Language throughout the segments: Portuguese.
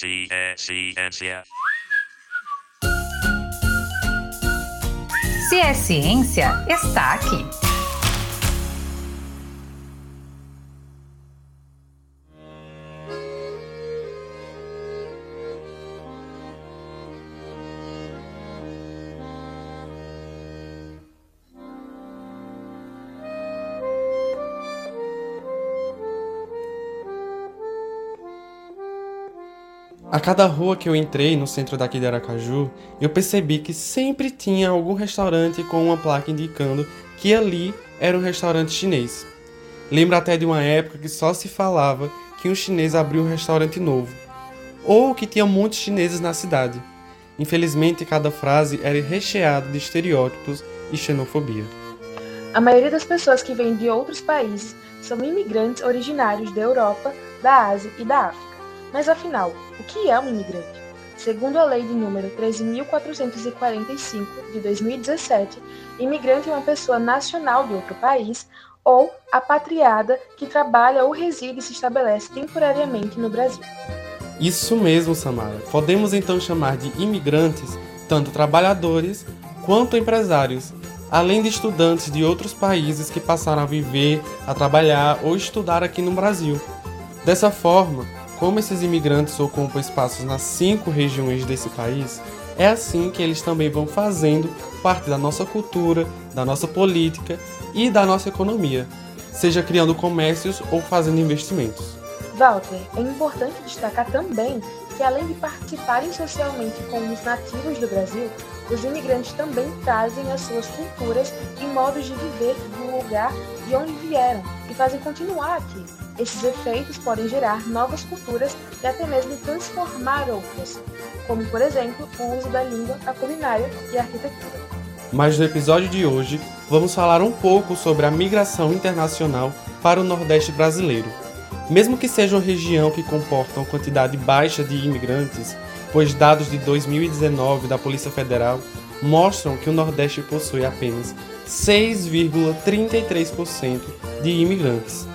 Ciência. Se é ciência, está aqui. A cada rua que eu entrei no centro daqui de Aracaju, eu percebi que sempre tinha algum restaurante com uma placa indicando que ali era um restaurante chinês. Lembro até de uma época que só se falava que um chinês abriu um restaurante novo, ou que tinha muitos chineses na cidade. Infelizmente, cada frase era recheada de estereótipos e xenofobia. A maioria das pessoas que vêm de outros países são imigrantes originários da Europa, da Ásia e da África. Mas afinal, o que é um imigrante? Segundo a lei de número 13.445 de 2017, imigrante é uma pessoa nacional de outro país ou apatriada que trabalha ou reside e se estabelece temporariamente no Brasil. Isso mesmo, Samara. Podemos então chamar de imigrantes tanto trabalhadores quanto empresários, além de estudantes de outros países que passaram a viver, a trabalhar ou estudar aqui no Brasil. Dessa forma, como esses imigrantes ocupam espaços nas cinco regiões desse país, é assim que eles também vão fazendo parte da nossa cultura, da nossa política e da nossa economia, seja criando comércios ou fazendo investimentos. Walter, é importante destacar também que, além de participarem socialmente como os nativos do Brasil, os imigrantes também trazem as suas culturas e modos de viver do lugar de onde vieram e fazem continuar aqui. Esses efeitos podem gerar novas culturas e até mesmo transformar outras, como por exemplo o uso da língua, a culinária e a arquitetura. Mas no episódio de hoje, vamos falar um pouco sobre a migração internacional para o Nordeste brasileiro. Mesmo que seja uma região que comporta uma quantidade baixa de imigrantes, pois dados de 2019 da Polícia Federal mostram que o Nordeste possui apenas 6,33% de imigrantes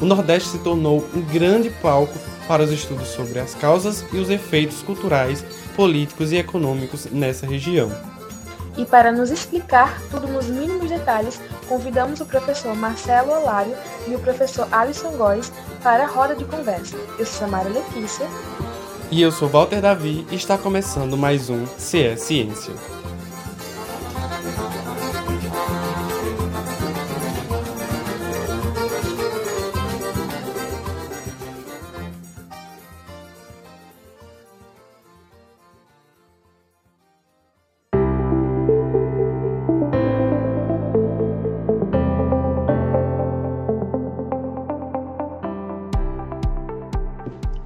o Nordeste se tornou um grande palco para os estudos sobre as causas e os efeitos culturais, políticos e econômicos nessa região. E para nos explicar tudo nos mínimos detalhes, convidamos o professor Marcelo Olário e o professor Alisson Góes para a roda de conversa. Eu sou Samara Letícia. E eu sou Walter Davi e está começando mais um CE Ciência.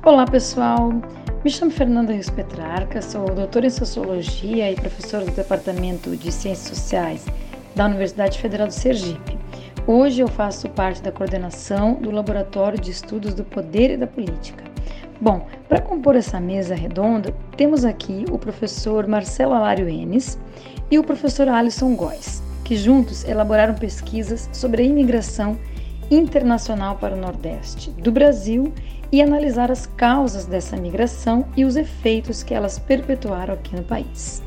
Olá pessoal, me chamo Fernanda Rios Petrarca, sou doutora em Sociologia e professora do Departamento de Ciências Sociais da Universidade Federal do Sergipe. Hoje eu faço parte da coordenação do Laboratório de Estudos do Poder e da Política. Bom, para compor essa mesa redonda, temos aqui o professor Marcelo Alário Enes e o professor Alisson Góes, que juntos elaboraram pesquisas sobre a imigração internacional para o Nordeste do Brasil e analisar as causas dessa migração e os efeitos que elas perpetuaram aqui no país.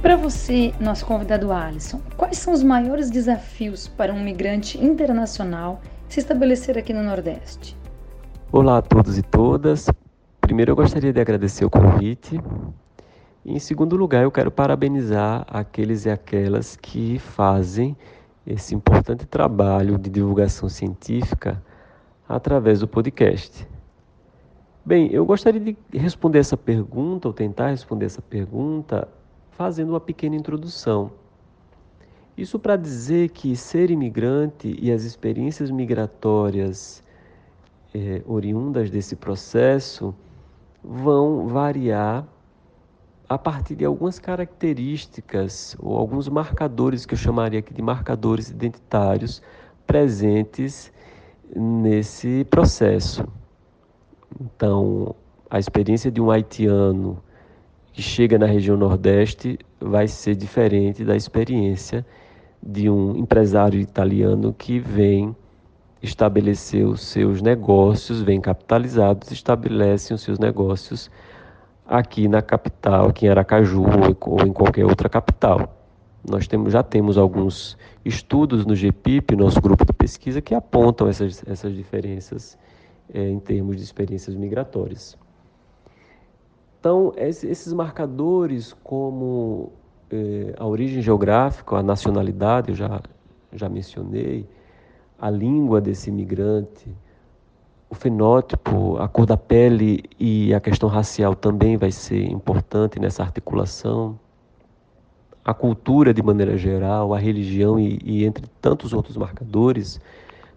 Para você, nosso convidado Alisson, quais são os maiores desafios para um migrante internacional se estabelecer aqui no Nordeste? Olá a todos e todas. Primeiro eu gostaria de agradecer o convite em segundo lugar, eu quero parabenizar aqueles e aquelas que fazem esse importante trabalho de divulgação científica através do podcast. Bem, eu gostaria de responder essa pergunta, ou tentar responder essa pergunta, fazendo uma pequena introdução. Isso para dizer que ser imigrante e as experiências migratórias eh, oriundas desse processo vão variar a partir de algumas características ou alguns marcadores que eu chamaria aqui de marcadores identitários presentes nesse processo. Então, a experiência de um haitiano que chega na região Nordeste vai ser diferente da experiência de um empresário italiano que vem estabelecer os seus negócios, vem capitalizados, estabelecem os seus negócios aqui na capital, aqui em Aracaju ou em qualquer outra capital. Nós temos, já temos alguns estudos no GPIP, nosso grupo de pesquisa, que apontam essas, essas diferenças é, em termos de experiências migratórias. Então, esses marcadores, como é, a origem geográfica, a nacionalidade, eu já, já mencionei, a língua desse imigrante, o fenótipo, a cor da pele e a questão racial também vai ser importante nessa articulação. A cultura, de maneira geral, a religião e, e entre tantos outros marcadores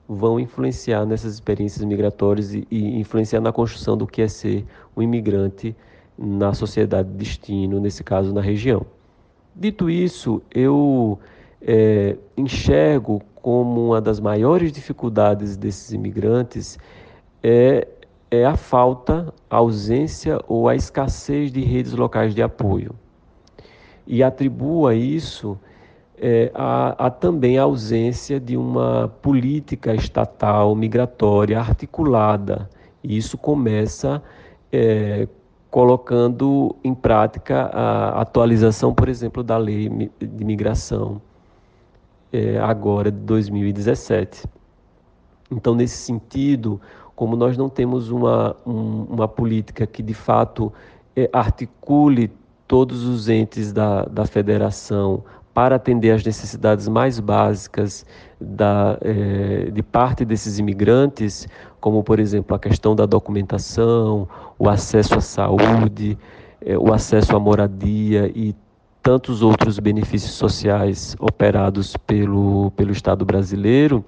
vão influenciar nessas experiências migratórias e, e influenciar na construção do que é ser um imigrante na sociedade de destino, nesse caso na região. Dito isso, eu é, enxergo como uma das maiores dificuldades desses imigrantes é, é a falta, a ausência ou a escassez de redes locais de apoio. E atribua isso é, a, a, também a ausência de uma política estatal migratória articulada. E isso começa é, colocando em prática a atualização, por exemplo, da lei de migração, é, agora de 2017. Então, nesse sentido, como nós não temos uma, um, uma política que de fato é, articule todos os entes da, da federação para atender às necessidades mais básicas da, é, de parte desses imigrantes, como, por exemplo, a questão da documentação, o acesso à saúde, é, o acesso à moradia e tantos outros benefícios sociais operados pelo, pelo Estado brasileiro,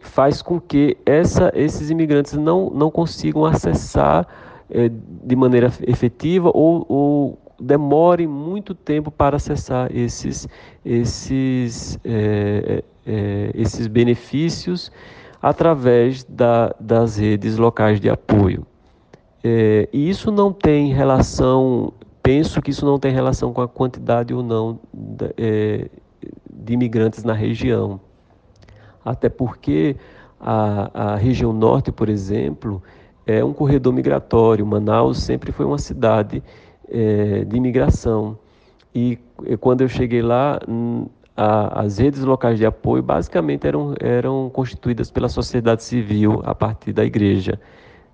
faz com que essa, esses imigrantes não, não consigam acessar é, de maneira efetiva ou, ou demore muito tempo para acessar esses, esses, é, é, é, esses benefícios através da, das redes locais de apoio. É, e isso não tem relação, penso que isso não tem relação com a quantidade ou não de, é, de imigrantes na região. Até porque a, a região norte, por exemplo, é um corredor migratório. Manaus sempre foi uma cidade é, de imigração. E, quando eu cheguei lá, a, as redes locais de apoio basicamente eram, eram constituídas pela sociedade civil a partir da igreja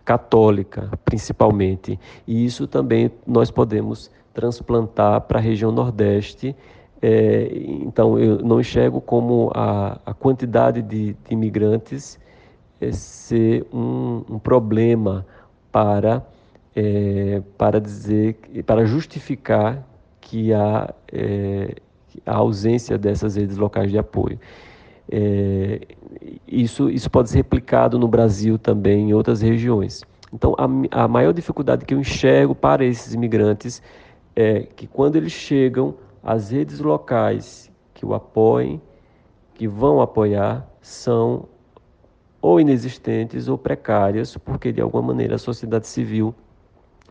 católica, principalmente. E isso também nós podemos transplantar para a região Nordeste é, então, eu não enxergo como a, a quantidade de, de imigrantes é, ser um, um, problema para, é, para dizer, para justificar que há é, a ausência dessas redes locais de apoio. É, isso, isso pode ser replicado no Brasil também, em outras regiões. Então, a, a maior dificuldade que eu enxergo para esses imigrantes é que quando eles chegam as redes locais que o apoiem, que vão apoiar, são ou inexistentes ou precárias, porque de alguma maneira a sociedade civil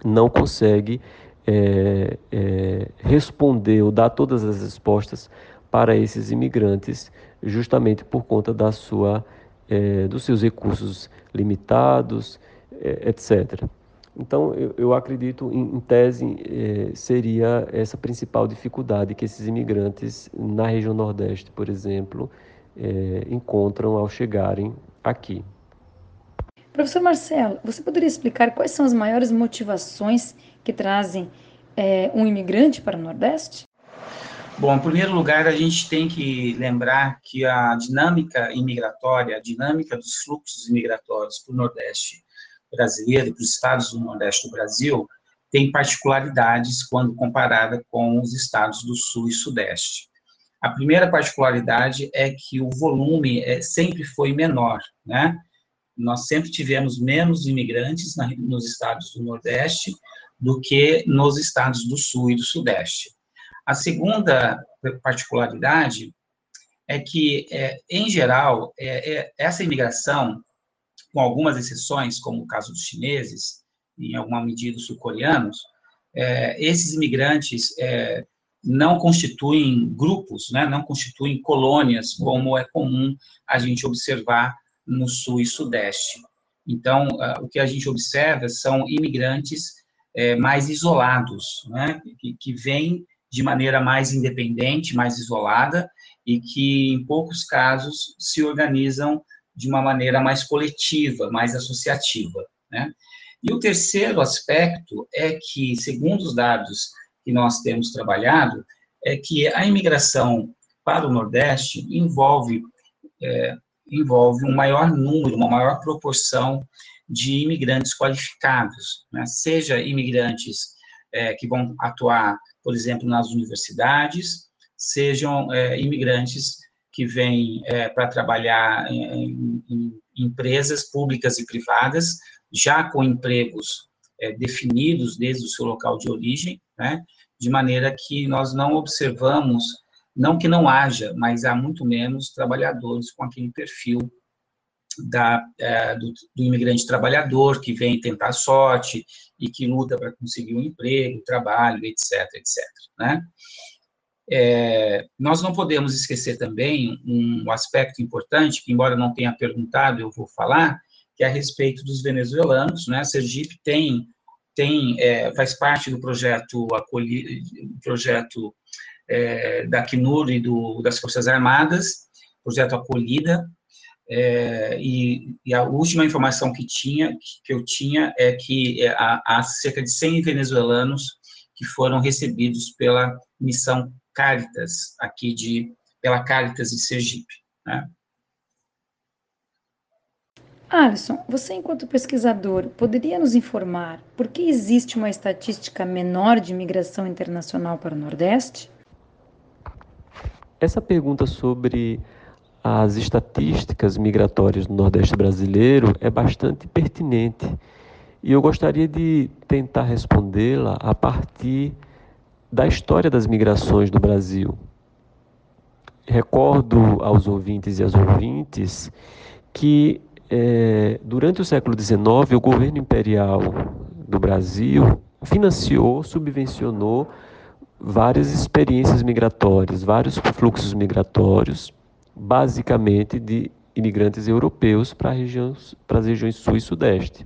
não consegue é, é, responder ou dar todas as respostas para esses imigrantes, justamente por conta da sua, é, dos seus recursos limitados, etc. Então, eu, eu acredito, em, em tese, eh, seria essa principal dificuldade que esses imigrantes na região Nordeste, por exemplo, eh, encontram ao chegarem aqui. Professor Marcelo, você poderia explicar quais são as maiores motivações que trazem eh, um imigrante para o Nordeste? Bom, em primeiro lugar, a gente tem que lembrar que a dinâmica imigratória, a dinâmica dos fluxos imigratórios para o Nordeste brasileira para os estados do Nordeste do Brasil tem particularidades quando comparada com os estados do Sul e Sudeste. A primeira particularidade é que o volume é, sempre foi menor, né? Nós sempre tivemos menos imigrantes na, nos estados do Nordeste do que nos estados do Sul e do Sudeste. A segunda particularidade é que, é, em geral, é, é essa imigração com algumas exceções, como o caso dos chineses, em alguma medida os sul-coreanos, é, esses imigrantes é, não constituem grupos, né, não constituem colônias, como é comum a gente observar no sul e sudeste. Então, o que a gente observa são imigrantes é, mais isolados, né, que, que vêm de maneira mais independente, mais isolada, e que, em poucos casos, se organizam de uma maneira mais coletiva, mais associativa. Né? E o terceiro aspecto é que, segundo os dados que nós temos trabalhado, é que a imigração para o Nordeste envolve, é, envolve um maior número, uma maior proporção de imigrantes qualificados, né? seja imigrantes é, que vão atuar, por exemplo, nas universidades, sejam é, imigrantes que vêm é, para trabalhar em, em, empresas públicas e privadas, já com empregos é, definidos desde o seu local de origem, né? de maneira que nós não observamos, não que não haja, mas há muito menos trabalhadores com aquele perfil da, é, do, do, imigrante trabalhador que vem tentar sorte e que luta para conseguir um emprego, trabalho, etc, etc. Né? É, nós não podemos esquecer também um aspecto importante, que embora não tenha perguntado, eu vou falar, que é a respeito dos venezuelanos. Né? A Sergipe tem tem, é, faz parte do projeto, acolhi, projeto é, da Acnur e do, das Forças Armadas, projeto Acolhida, é, e, e, a última informação que tinha, que eu tinha, é que é, há, há, cerca de 100 venezuelanos que foram recebidos pela missão Caritas, aqui de, pela Caritas de Sergipe, né? Alisson, você, enquanto pesquisador, poderia nos informar por que existe uma estatística menor de imigração internacional para o Nordeste? Essa pergunta sobre as estatísticas migratórias do Nordeste brasileiro é bastante pertinente e eu gostaria de tentar respondê-la a partir da história das migrações do Brasil. Recordo aos ouvintes e às ouvintes que é, durante o século XIX, o governo imperial do Brasil financiou, subvencionou várias experiências migratórias, vários fluxos migratórios, basicamente de imigrantes europeus para, regiões, para as regiões sul e sudeste.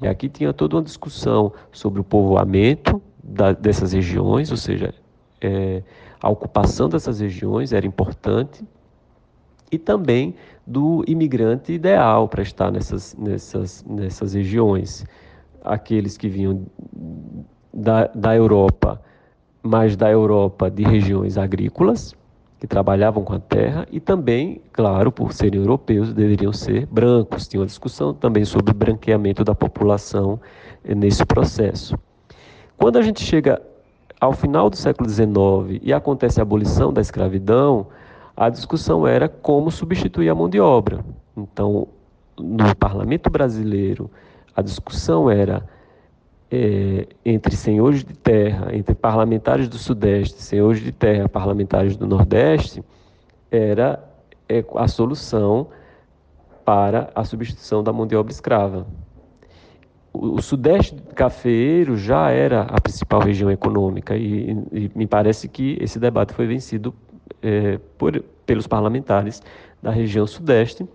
E aqui tinha toda uma discussão sobre o povoamento da, dessas regiões, ou seja, é, a ocupação dessas regiões era importante, e também do imigrante ideal para estar nessas, nessas, nessas regiões. Aqueles que vinham da, da Europa, mas da Europa de regiões agrícolas, que trabalhavam com a terra, e também, claro, por serem europeus, deveriam ser brancos. Tinha uma discussão também sobre o branqueamento da população eh, nesse processo. Quando a gente chega ao final do século XIX e acontece a abolição da escravidão, a discussão era como substituir a mão de obra. Então, no parlamento brasileiro, a discussão era é, entre senhores de terra, entre parlamentares do Sudeste, senhores de terra, parlamentares do Nordeste, era é, a solução para a substituição da mão de obra escrava. O, Sudeste cafeeiro já era a principal região econômica e, e me parece que esse debate foi vencido é, por, pelos parlamentares da região sudeste.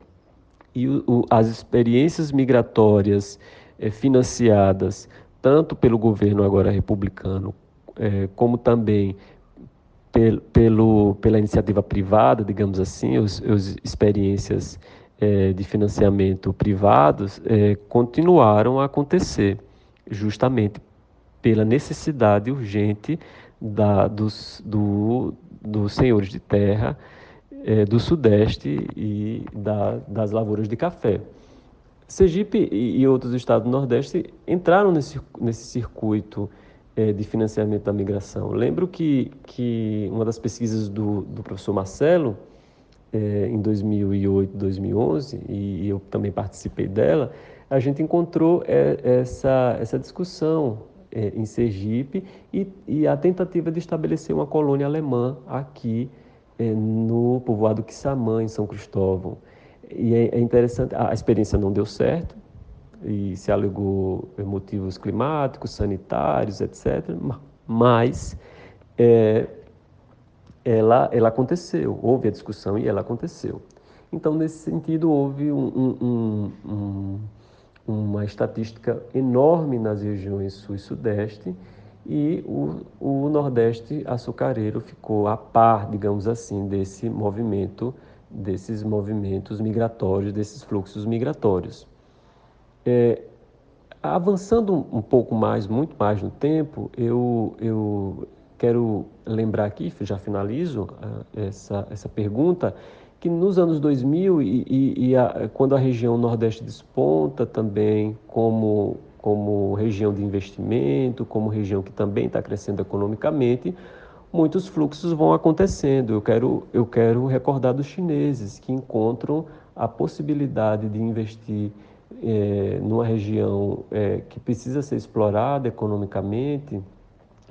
E o, o, as experiências migratórias é, financiadas tanto pelo governo agora republicano é, como também pel, pelo, pela iniciativa privada, digamos assim, os, os experiências é, de financiamento privados é, continuaram a acontecer, justamente pela necessidade urgente da, dos, do, dos senhores de terra é, do Sudeste e da, das lavouras de café. Sergipe e, outros estados do Nordeste entraram nesse, nesse circuito é, de financiamento da migração. Lembro que, que uma das pesquisas do, do professor Marcelo, é, em 2008, 2011, e, eu também participei dela, a gente encontrou essa, essa discussão é, em Sergipe e, e, a tentativa de estabelecer uma colônia alemã aqui é, no povoado Quissamã, em São Cristóvão. E é, é, interessante, a experiência não deu certo e se alegou motivos climáticos, sanitários, etc. Mas é, ela, ela aconteceu, houve a discussão e ela aconteceu. Então, nesse sentido, houve um, um, um, uma estatística enorme nas regiões sul e sudeste e o, o Nordeste açucareiro ficou a par, digamos assim, desse movimento, desses movimentos migratórios, desses fluxos migratórios. É, avançando um pouco mais, muito mais no tempo, eu, eu quero lembrar aqui, já finalizo uh, essa, essa pergunta, que nos anos 2000 e, e, e a, quando a região Nordeste desponta também como, como região de investimento, como região que também está crescendo economicamente, muitos fluxos vão acontecendo. Eu quero, eu quero recordar dos chineses que encontram a possibilidade de investir é, numa região é, que precisa ser explorada economicamente,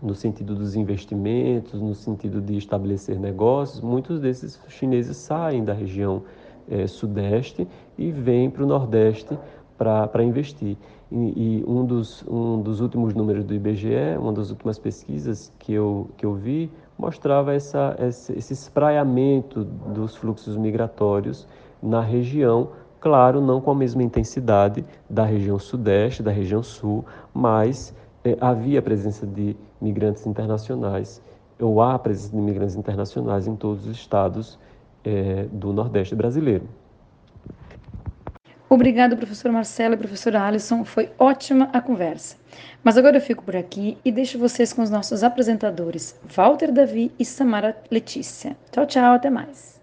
no sentido dos investimentos, no sentido de estabelecer negócios, muitos desses chineses saem da região é, sudeste e vêm para o nordeste para investir. E, e, um, dos, um dos últimos números do IBGE, uma das últimas pesquisas que eu, que eu vi, mostrava essa, esse, esse espraiamento dos fluxos migratórios na região, claro, não com a mesma intensidade da região sudeste, da região sul, mas é, havia presença de migrantes internacionais, ou há presença de migrantes internacionais em todos os estados é, do Nordeste brasileiro. Obrigado, professor Marcelo e professora Alisson. Foi ótima a conversa. Mas agora eu fico por aqui e deixo vocês com os nossos apresentadores, Walter Davi e Samara Letícia. Tchau, tchau, até mais.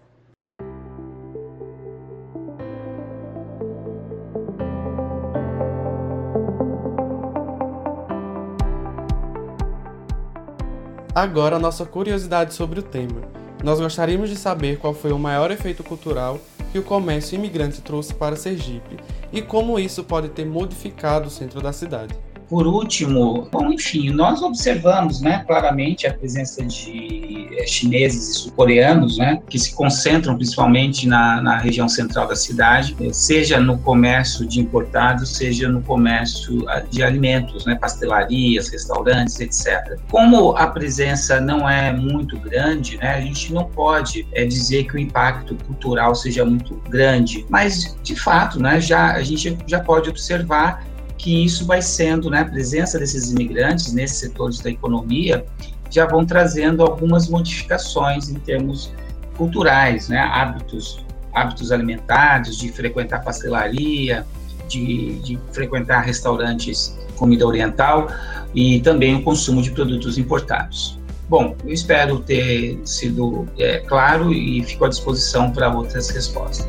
Agora, a nossa curiosidade sobre o tema. Nós gostaríamos de saber qual foi o maior efeito cultural que o comércio imigrante trouxe para Sergipe e como isso pode ter modificado o centro da cidade. Por último, bom, enfim, nós observamos né, claramente a presença de chineses e sul-coreanos, né, que se concentram principalmente na, na, região central da cidade, eh, seja no comércio de importados, seja no comércio ah, de alimentos, né, pastelarias, restaurantes, etc. Como a presença não é muito grande, né, a gente não pode é, dizer que o impacto cultural seja muito grande, mas de fato, né, já a gente já pode observar que isso vai sendo, né, a presença desses imigrantes nesses setores da economia já vão trazendo algumas modificações em termos culturais, né, hábitos, hábitos alimentares, de frequentar pastelaria, de, de frequentar restaurantes comida oriental e também o consumo de produtos importados. Bom, eu espero ter sido é, claro e fico à disposição para outras respostas.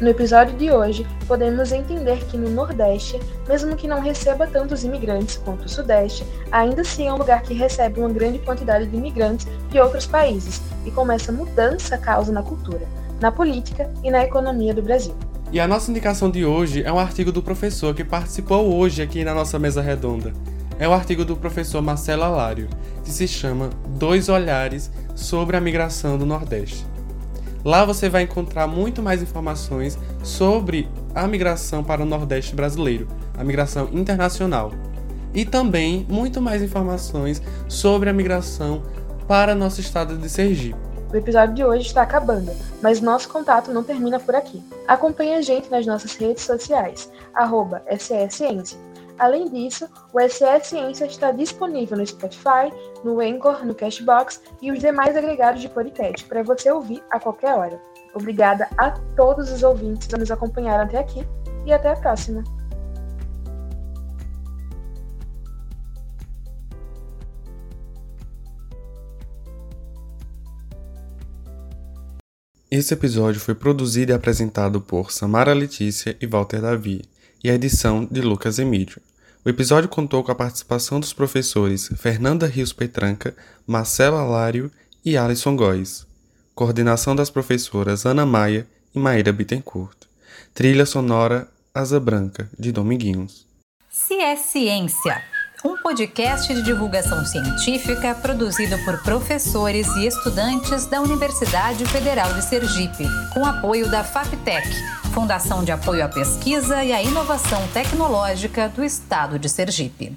No episódio de hoje, podemos entender que no Nordeste, mesmo que não receba tantos imigrantes quanto o Sudeste, ainda assim é um lugar que recebe uma grande quantidade de imigrantes de outros países e como essa mudança causa na cultura, na política e na economia do Brasil. E a nossa indicação de hoje é um artigo do professor que participou hoje aqui na nossa mesa redonda. É o artigo do professor Marcelo Alário, que se chama Dois Olhares sobre a Migração do Nordeste. Lá você vai encontrar muito mais informações sobre a migração para o Nordeste brasileiro, a migração internacional. E também muito mais informações sobre a migração para nosso estado de Sergipe. O episódio de hoje está acabando, mas nosso contato não termina por aqui. Acompanhe a gente nas nossas redes sociais, arroba Além disso, o SS Ciência está disponível no Spotify, no Anchor, no Cashbox e os demais agregados de podcast para você ouvir a qualquer hora. Obrigada a todos os ouvintes que nos acompanharam até aqui e até a próxima. Esse episódio foi produzido e apresentado por Samara Letícia e Walter Davi, e a edição de Lucas Emílio. O episódio contou com a participação dos professores Fernanda Rios Petranca, Marcelo Alário e Alisson Góes. Coordenação das professoras Ana Maia e Maíra Bittencourt. Trilha sonora Asa Branca, de Dominguinhos. Se é Ciência, um podcast de divulgação científica produzido por professores e estudantes da Universidade Federal de Sergipe, com apoio da FAPTEC Fundação de Apoio à Pesquisa e à Inovação Tecnológica do Estado de Sergipe.